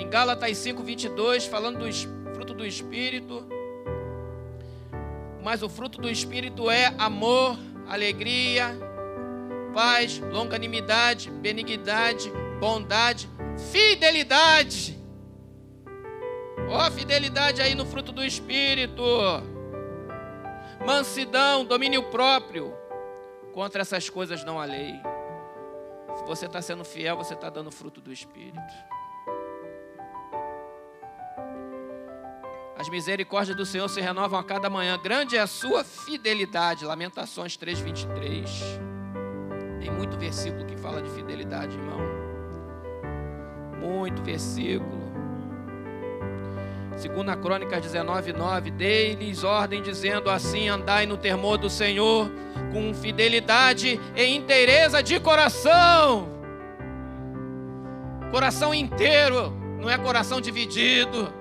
Em Gálatas 5, 22, falando do fruto do Espírito. Mas o fruto do Espírito é amor, alegria, paz, longanimidade, benignidade, bondade, fidelidade. Ó, oh, fidelidade aí no fruto do Espírito. Mansidão, domínio próprio. Contra essas coisas não há lei. Se você está sendo fiel, você está dando fruto do Espírito. As misericórdias do Senhor se renovam a cada manhã. Grande é a sua fidelidade. Lamentações 3,23. Tem muito versículo que fala de fidelidade, irmão. Muito versículo. Segunda Crônicas 19, 9, dei-lhes ordem dizendo assim, andai no temor do Senhor, com fidelidade e inteireza de coração. Coração inteiro, não é coração dividido,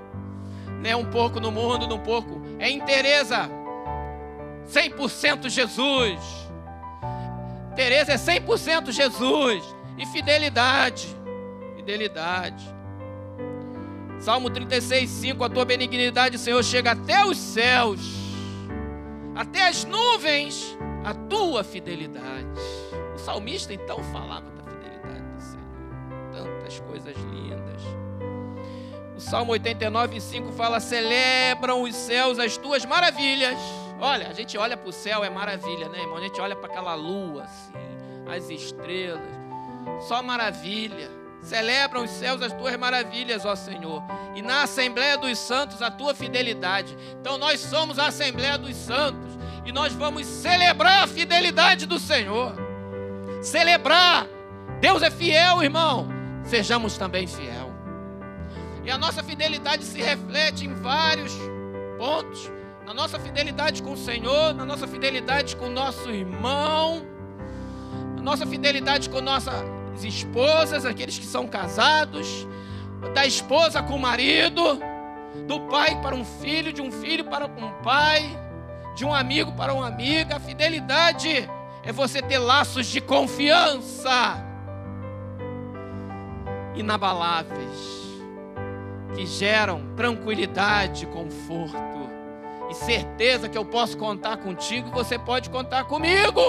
não é um pouco no mundo, um pouco, é inteireza, 100% Jesus. Tereza é 100% Jesus e fidelidade, fidelidade. Salmo 36, 5: A tua benignidade, Senhor, chega até os céus, até as nuvens, a tua fidelidade. O salmista então falava da fidelidade do Senhor, tantas coisas lindas. O Salmo 89, 5 fala: Celebram os céus as tuas maravilhas. Olha, a gente olha para o céu, é maravilha, né, irmão? A gente olha para aquela lua, assim, as estrelas, só maravilha. Celebram os céus as tuas maravilhas, ó Senhor, e na Assembleia dos Santos a tua fidelidade. Então nós somos a Assembleia dos Santos e nós vamos celebrar a fidelidade do Senhor. Celebrar. Deus é fiel, irmão. Sejamos também fiel. E a nossa fidelidade se reflete em vários pontos. Na nossa fidelidade com o Senhor, na nossa fidelidade com o nosso irmão, na nossa fidelidade com nossa esposas, aqueles que são casados, da esposa com o marido, do pai para um filho, de um filho para um pai, de um amigo para uma amiga. A fidelidade é você ter laços de confiança inabaláveis que geram tranquilidade, conforto e certeza que eu posso contar contigo, você pode contar comigo.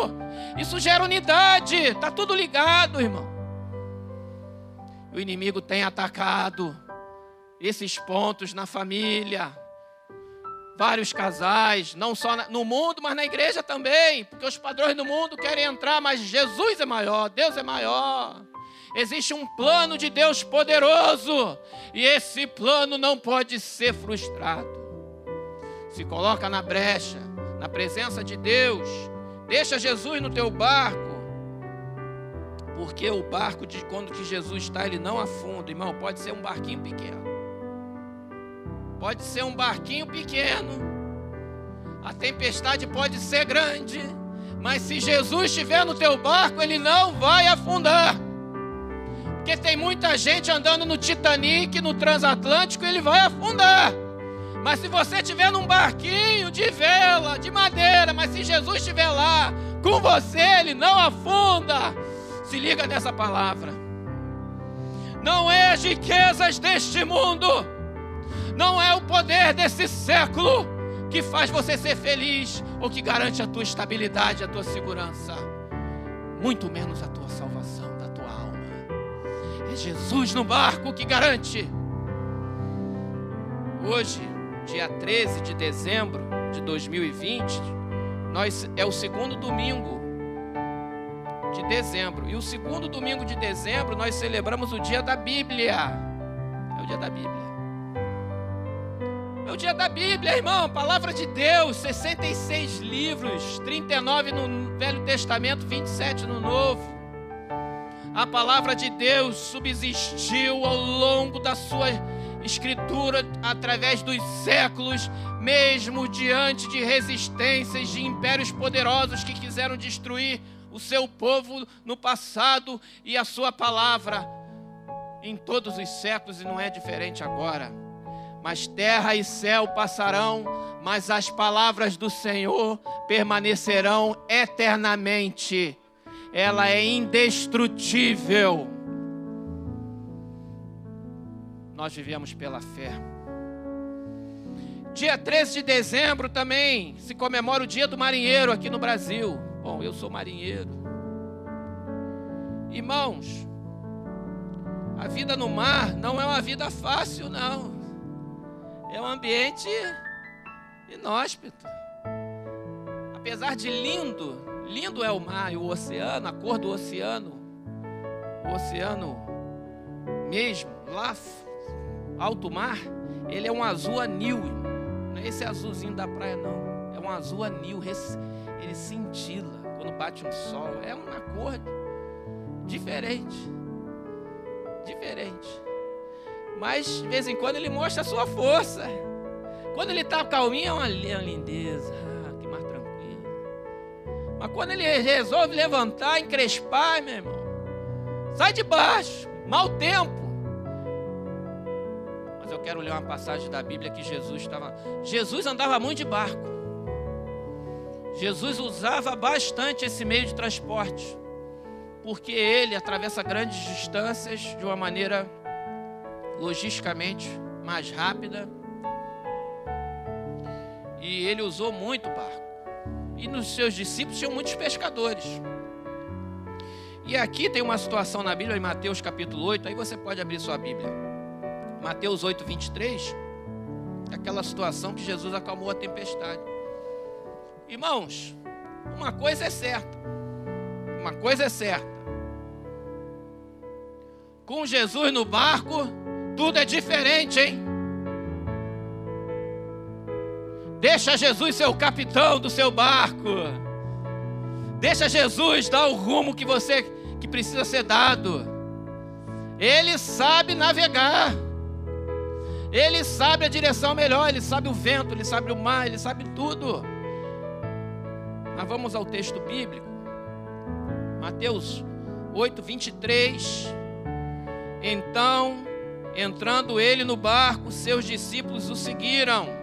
Isso gera unidade, tá tudo ligado, irmão o inimigo tem atacado esses pontos na família. Vários casais, não só no mundo, mas na igreja também, porque os padrões do mundo querem entrar, mas Jesus é maior, Deus é maior. Existe um plano de Deus poderoso, e esse plano não pode ser frustrado. Se coloca na brecha, na presença de Deus, deixa Jesus no teu barco, porque o barco de quando que Jesus está, ele não afunda, irmão. Pode ser um barquinho pequeno. Pode ser um barquinho pequeno. A tempestade pode ser grande, mas se Jesus estiver no teu barco, ele não vai afundar. Porque tem muita gente andando no Titanic, no transatlântico, ele vai afundar. Mas se você estiver num barquinho de vela, de madeira, mas se Jesus estiver lá com você, ele não afunda. Se liga nessa palavra. Não é as riquezas deste mundo, não é o poder desse século que faz você ser feliz ou que garante a tua estabilidade, a tua segurança, muito menos a tua salvação da tua alma. É Jesus no barco que garante. Hoje, dia 13 de dezembro de 2020, nós é o segundo domingo de dezembro. E o segundo domingo de dezembro nós celebramos o dia da Bíblia. É o dia da Bíblia. É o dia da Bíblia, irmão. Palavra de Deus, 66 livros, 39 no Velho Testamento, 27 no Novo. A palavra de Deus subsistiu ao longo da sua escritura através dos séculos, mesmo diante de resistências de impérios poderosos que quiseram destruir o seu povo no passado e a sua palavra em todos os séculos e não é diferente agora. Mas terra e céu passarão, mas as palavras do Senhor permanecerão eternamente. Ela é indestrutível. nós vivemos pela fé. Dia 13 de dezembro também se comemora o Dia do Marinheiro aqui no Brasil. Bom, eu sou marinheiro. Irmãos, a vida no mar não é uma vida fácil, não. É um ambiente inóspito. Apesar de lindo, lindo é o mar e o oceano, a cor do oceano, o oceano mesmo, lá, alto mar, ele é um azul anil. Não é esse azulzinho da praia, não. É um azul anil, ele cintila quando bate um sol. É uma cor diferente. Diferente. Mas de vez em quando ele mostra a sua força. Quando ele está calminho, é uma lindeza. Mas quando ele resolve levantar, encrespar, meu irmão, sai de baixo, mau tempo. Mas eu quero ler uma passagem da Bíblia que Jesus estava. Jesus andava muito de barco. Jesus usava bastante esse meio de transporte, porque ele atravessa grandes distâncias de uma maneira logisticamente mais rápida. E ele usou muito o barco. E nos seus discípulos tinham muitos pescadores. E aqui tem uma situação na Bíblia, em Mateus capítulo 8, aí você pode abrir sua Bíblia. Mateus 8, 23, aquela situação que Jesus acalmou a tempestade. Irmãos, uma coisa é certa. Uma coisa é certa. Com Jesus no barco, tudo é diferente, hein? Deixa Jesus ser o capitão do seu barco. Deixa Jesus dar o rumo que você que precisa ser dado. Ele sabe navegar. Ele sabe a direção melhor, ele sabe o vento, ele sabe o mar, ele sabe tudo. Mas vamos ao texto bíblico. Mateus 8, 23. Então, entrando ele no barco, seus discípulos o seguiram.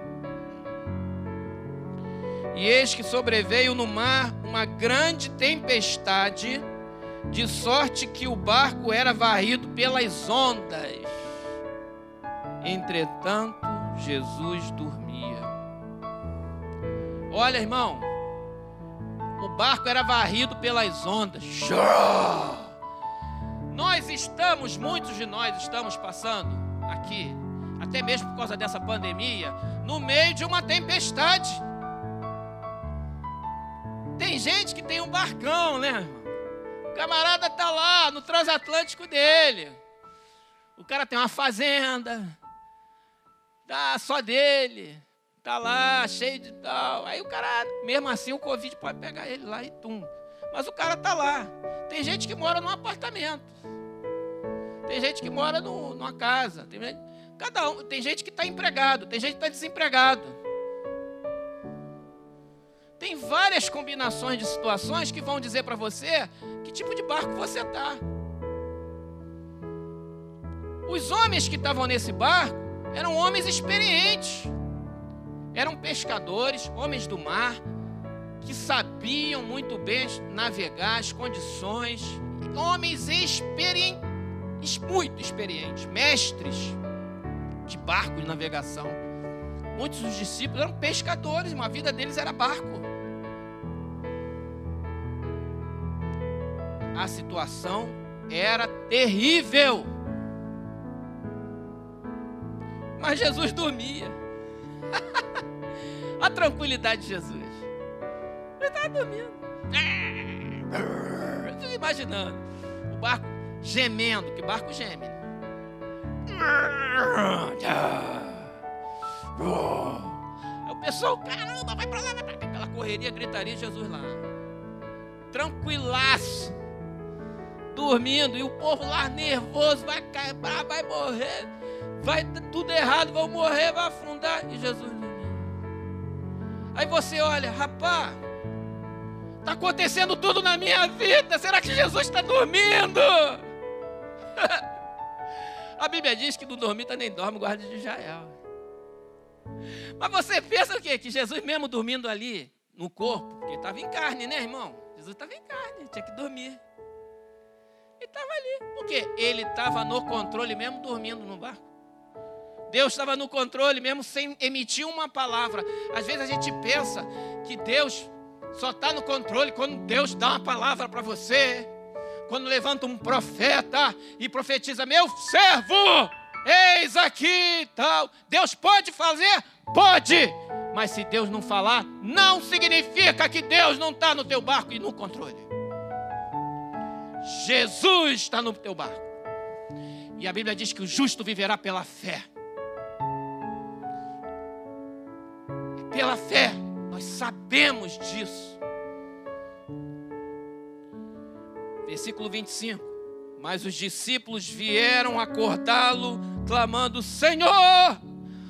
E eis que sobreveio no mar uma grande tempestade, de sorte que o barco era varrido pelas ondas. Entretanto, Jesus dormia. Olha, irmão, o barco era varrido pelas ondas. Nós estamos, muitos de nós estamos passando aqui, até mesmo por causa dessa pandemia, no meio de uma tempestade. Tem gente que tem um barcão, né? O camarada tá lá no transatlântico dele. O cara tem uma fazenda, tá só dele tá lá, cheio de tal. Aí o cara, mesmo assim, o Covid pode pegar ele lá e tum. Mas o cara tá lá. Tem gente que mora num apartamento. Tem gente que mora no, numa casa. Tem, cada um, tem gente que está empregado, tem gente que está desempregado. Tem várias combinações de situações que vão dizer para você que tipo de barco você está. Os homens que estavam nesse barco eram homens experientes. Eram pescadores, homens do mar, que sabiam muito bem navegar as condições, homens experientes, muito experientes, mestres de barco de navegação. Muitos dos discípulos eram pescadores, a vida deles era barco. A situação era terrível. Mas Jesus dormia. a tranquilidade de Jesus. Ele estava dormindo. Eu fico imaginando o barco gemendo, que barco geme. Aí o pessoal, caramba, vai para lá, vai pra cá. Aquela correria, gritaria, Jesus lá. Tranquilaço. Dormindo, e o povo lá nervoso, vai quebrar, vai morrer vai tudo errado, vão morrer, vai afundar. E Jesus Aí você olha, rapaz, está acontecendo tudo na minha vida. Será que Jesus está dormindo? A Bíblia diz que não dormita nem dorme, guarda de Israel. Mas você pensa o quê? Que Jesus mesmo dormindo ali, no corpo, porque estava em carne, né, irmão? Jesus estava em carne, tinha que dormir. Ele estava ali. Por quê? Ele estava no controle mesmo dormindo no barco. Deus estava no controle, mesmo sem emitir uma palavra. Às vezes a gente pensa que Deus só está no controle quando Deus dá uma palavra para você. Quando levanta um profeta e profetiza: Meu servo, eis aqui tal. Deus pode fazer? Pode. Mas se Deus não falar, não significa que Deus não está no teu barco e no controle. Jesus está no teu barco. E a Bíblia diz que o justo viverá pela fé. Pela fé, nós sabemos disso. Versículo 25. Mas os discípulos vieram acordá-lo, clamando: Senhor,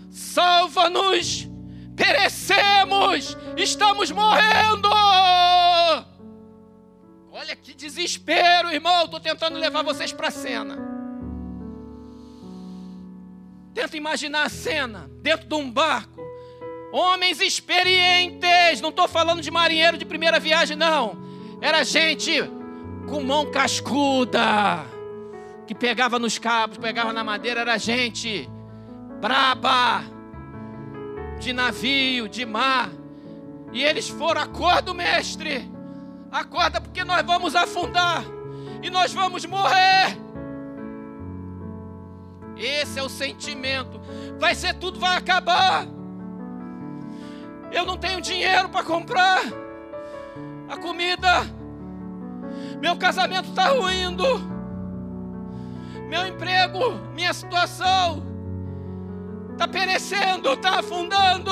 salva-nos, perecemos, estamos morrendo. Olha que desespero, irmão. Estou tentando levar vocês para a cena. Tenta imaginar a cena dentro de um barco. Homens experientes. Não estou falando de marinheiro de primeira viagem, não. Era gente com mão cascuda. Que pegava nos cabos, pegava na madeira. Era gente braba. De navio, de mar. E eles foram a cor do mestre. Acorda porque nós vamos afundar e nós vamos morrer. Esse é o sentimento. Vai ser tudo, vai acabar. Eu não tenho dinheiro para comprar a comida. Meu casamento está ruindo. Meu emprego, minha situação está perecendo, está afundando.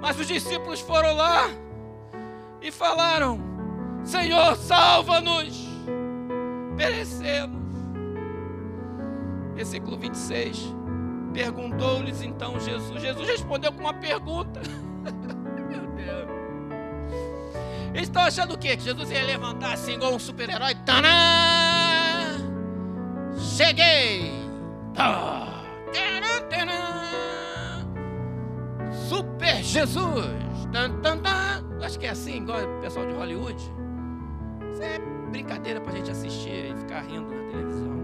Mas os discípulos foram lá e falaram: Senhor, salva-nos, perecemos. Versículo 26. Perguntou-lhes então Jesus. Jesus respondeu com uma pergunta. Meu Deus. Eles estão achando o quê? Que Jesus ia levantar assim igual um super-herói. Cheguei! Super Jesus! Tan, tan, tan. Acho que é assim, igual o pessoal de Hollywood. Isso é brincadeira para a gente assistir e ficar rindo na televisão.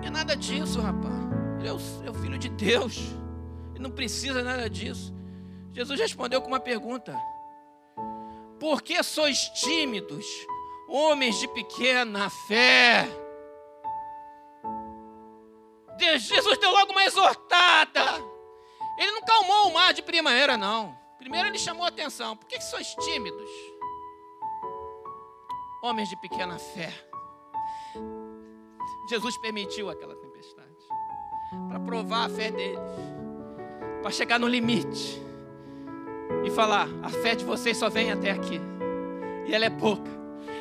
Não é nada disso, rapaz. Ele é o, é o filho de Deus. Ele não precisa nada disso. Jesus respondeu com uma pergunta: Por que sois tímidos, homens de pequena fé? Deus, Jesus deu logo uma exortada. Ele não calmou o mar de primeira, não. Primeiro ele chamou a atenção. Por que sois tímidos? Homens de pequena fé. Jesus permitiu aquela tempestade para provar a fé deles, para chegar no limite e falar: a fé de vocês só vem até aqui, e ela é pouca,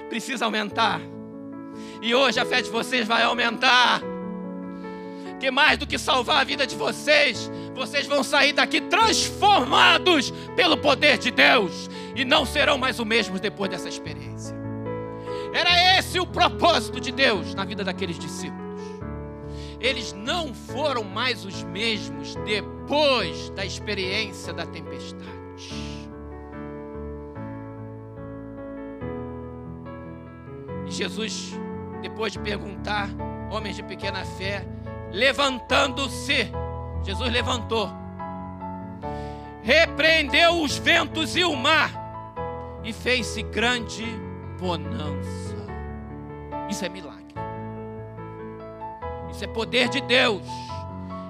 precisa aumentar. E hoje a fé de vocês vai aumentar que mais do que salvar a vida de vocês, vocês vão sair daqui transformados pelo poder de Deus e não serão mais os mesmos depois dessa experiência. Era esse o propósito de Deus na vida daqueles discípulos. Eles não foram mais os mesmos depois da experiência da tempestade. E Jesus, depois de perguntar, homens de pequena fé, levantando-se, Jesus levantou, repreendeu os ventos e o mar, e fez-se grande bonança. Isso é milagre, isso é poder de Deus.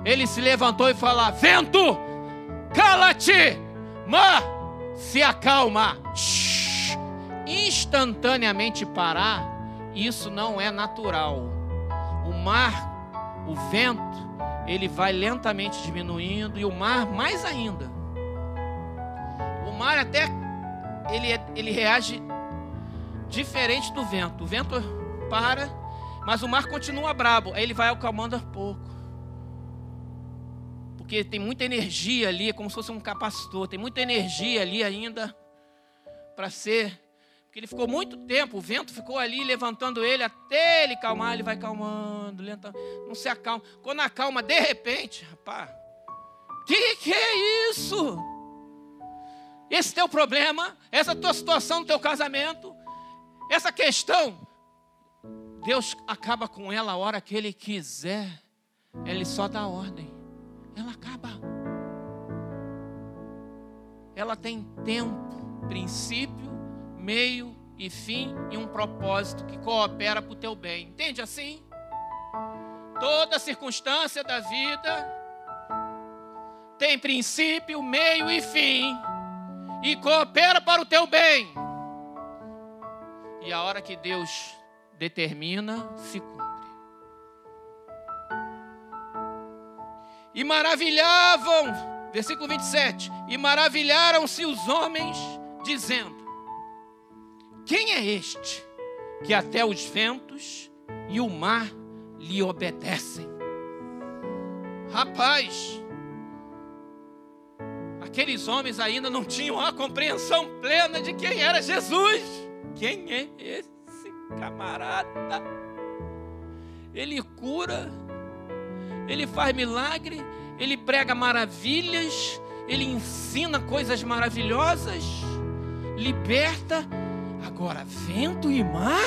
Ele se levantou e falou: Vento, cala-te, mar, se acalma. Instantaneamente parar, isso não é natural. O mar o vento ele vai lentamente diminuindo e o mar mais ainda. O mar até ele, é, ele reage diferente do vento. O vento para, mas o mar continua brabo. Aí ele vai acalmando a pouco. Porque tem muita energia ali, é como se fosse um capacitor. Tem muita energia ali ainda para ser porque ele ficou muito tempo, o vento ficou ali levantando ele até ele calmar, ele vai calmando, lentamente, não se acalma. Quando acalma, de repente, rapaz, que que é isso? Esse teu problema, essa tua situação no teu casamento, essa questão, Deus acaba com ela a hora que Ele quiser. Ele só dá ordem. Ela acaba. Ela tem tempo, princípio, meio e fim e um propósito que coopera para o teu bem. Entende assim? Toda circunstância da vida tem princípio, meio e fim e coopera para o teu bem. E a hora que Deus determina, se cumpre. E maravilhavam, versículo 27, e maravilharam-se os homens, dizendo: Quem é este que até os ventos e o mar lhe obedecem? Rapaz, aqueles homens ainda não tinham a compreensão plena de quem era Jesus. Quem é esse camarada? Ele cura, ele faz milagre, ele prega maravilhas, ele ensina coisas maravilhosas, liberta. Agora, vento e mar?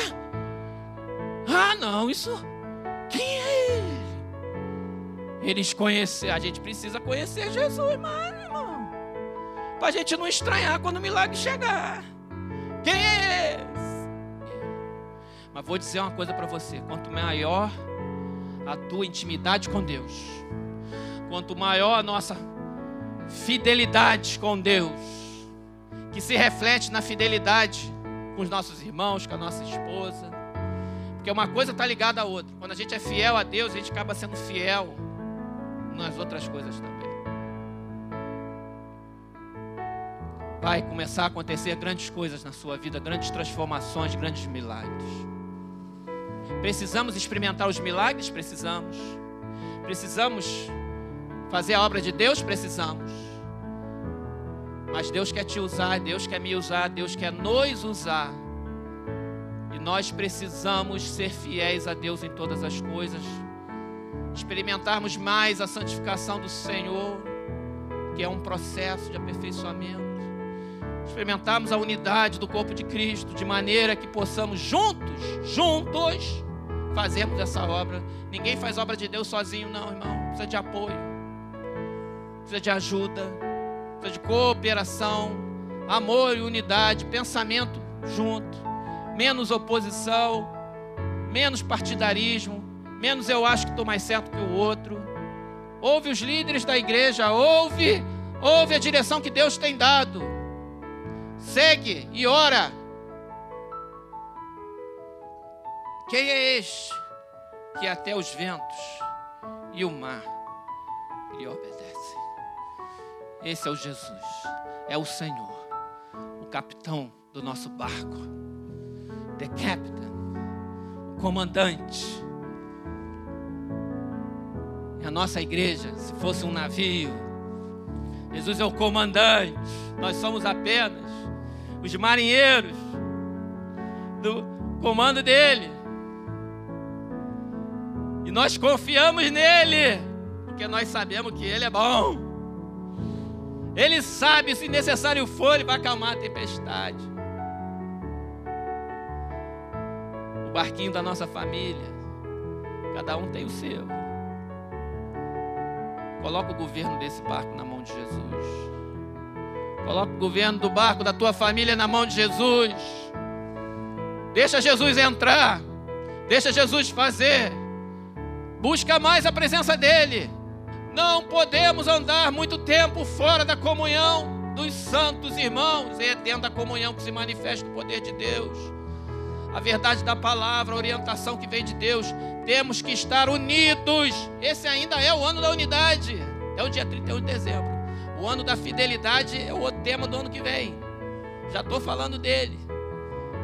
Ah, não, isso. Quem é ele? Eles conhecer, a gente precisa conhecer Jesus, mano, irmão. Para a gente não estranhar quando o milagre chegar. Quem é esse? Mas vou dizer uma coisa para você: quanto maior a tua intimidade com Deus, quanto maior a nossa fidelidade com Deus, que se reflete na fidelidade com os nossos irmãos, com a nossa esposa, porque uma coisa está ligada à outra. Quando a gente é fiel a Deus, a gente acaba sendo fiel nas outras coisas também. Vai começar a acontecer grandes coisas na sua vida, grandes transformações, grandes milagres. Precisamos experimentar os milagres? Precisamos. Precisamos fazer a obra de Deus? Precisamos. Mas Deus quer te usar, Deus quer me usar, Deus quer nos usar. E nós precisamos ser fiéis a Deus em todas as coisas experimentarmos mais a santificação do Senhor, que é um processo de aperfeiçoamento. Experimentarmos a unidade do corpo de Cristo, de maneira que possamos juntos, juntos, fazermos essa obra. Ninguém faz obra de Deus sozinho, não, irmão. Precisa de apoio, precisa de ajuda, precisa de cooperação, amor e unidade, pensamento junto, menos oposição, menos partidarismo, menos eu acho que estou mais certo que o outro. Ouve os líderes da igreja, ouve, ouve a direção que Deus tem dado. Segue e ora. Quem é este que até os ventos e o mar lhe obedecem? Esse é o Jesus, é o Senhor, o capitão do nosso barco, the captain, o comandante. A nossa igreja, se fosse um navio, Jesus é o comandante, nós somos apenas os marinheiros do comando dele. E nós confiamos nele, porque nós sabemos que ele é bom. Ele sabe, se necessário for, ele vai acalmar a tempestade. O barquinho da nossa família, cada um tem o seu. Coloca o governo desse barco na mão de Jesus. Coloca o governo do barco da tua família na mão de Jesus. Deixa Jesus entrar. Deixa Jesus fazer. Busca mais a presença dEle. Não podemos andar muito tempo fora da comunhão dos santos irmãos. É dentro da comunhão que se manifesta o poder de Deus. A verdade da palavra, a orientação que vem de Deus. Temos que estar unidos. Esse ainda é o ano da unidade. É o dia 31 de dezembro. O ano da fidelidade é o tema do ano que vem. Já estou falando dele.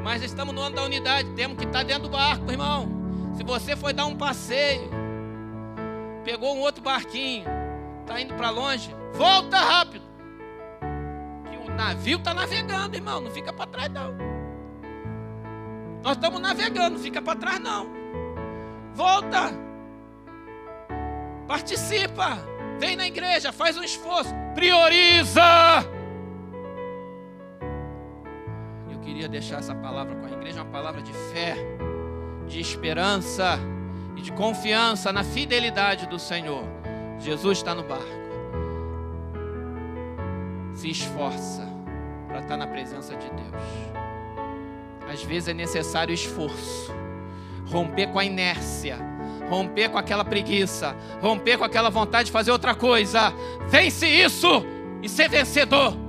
Mas estamos no ano da unidade. Temos que estar dentro do barco, irmão. Se você foi dar um passeio, pegou um outro barquinho, está indo para longe, volta rápido. Que o navio está navegando, irmão. Não fica para trás, não. Nós estamos navegando, não fica para trás, não. Volta. Participa. Vem na igreja, faz um esforço. Prioriza. Eu queria deixar essa palavra com a igreja, uma palavra de fé, de esperança e de confiança na fidelidade do Senhor. Jesus está no barco. Se esforça para estar na presença de Deus. Às vezes é necessário esforço, romper com a inércia, romper com aquela preguiça, romper com aquela vontade de fazer outra coisa. Vence isso e ser vencedor.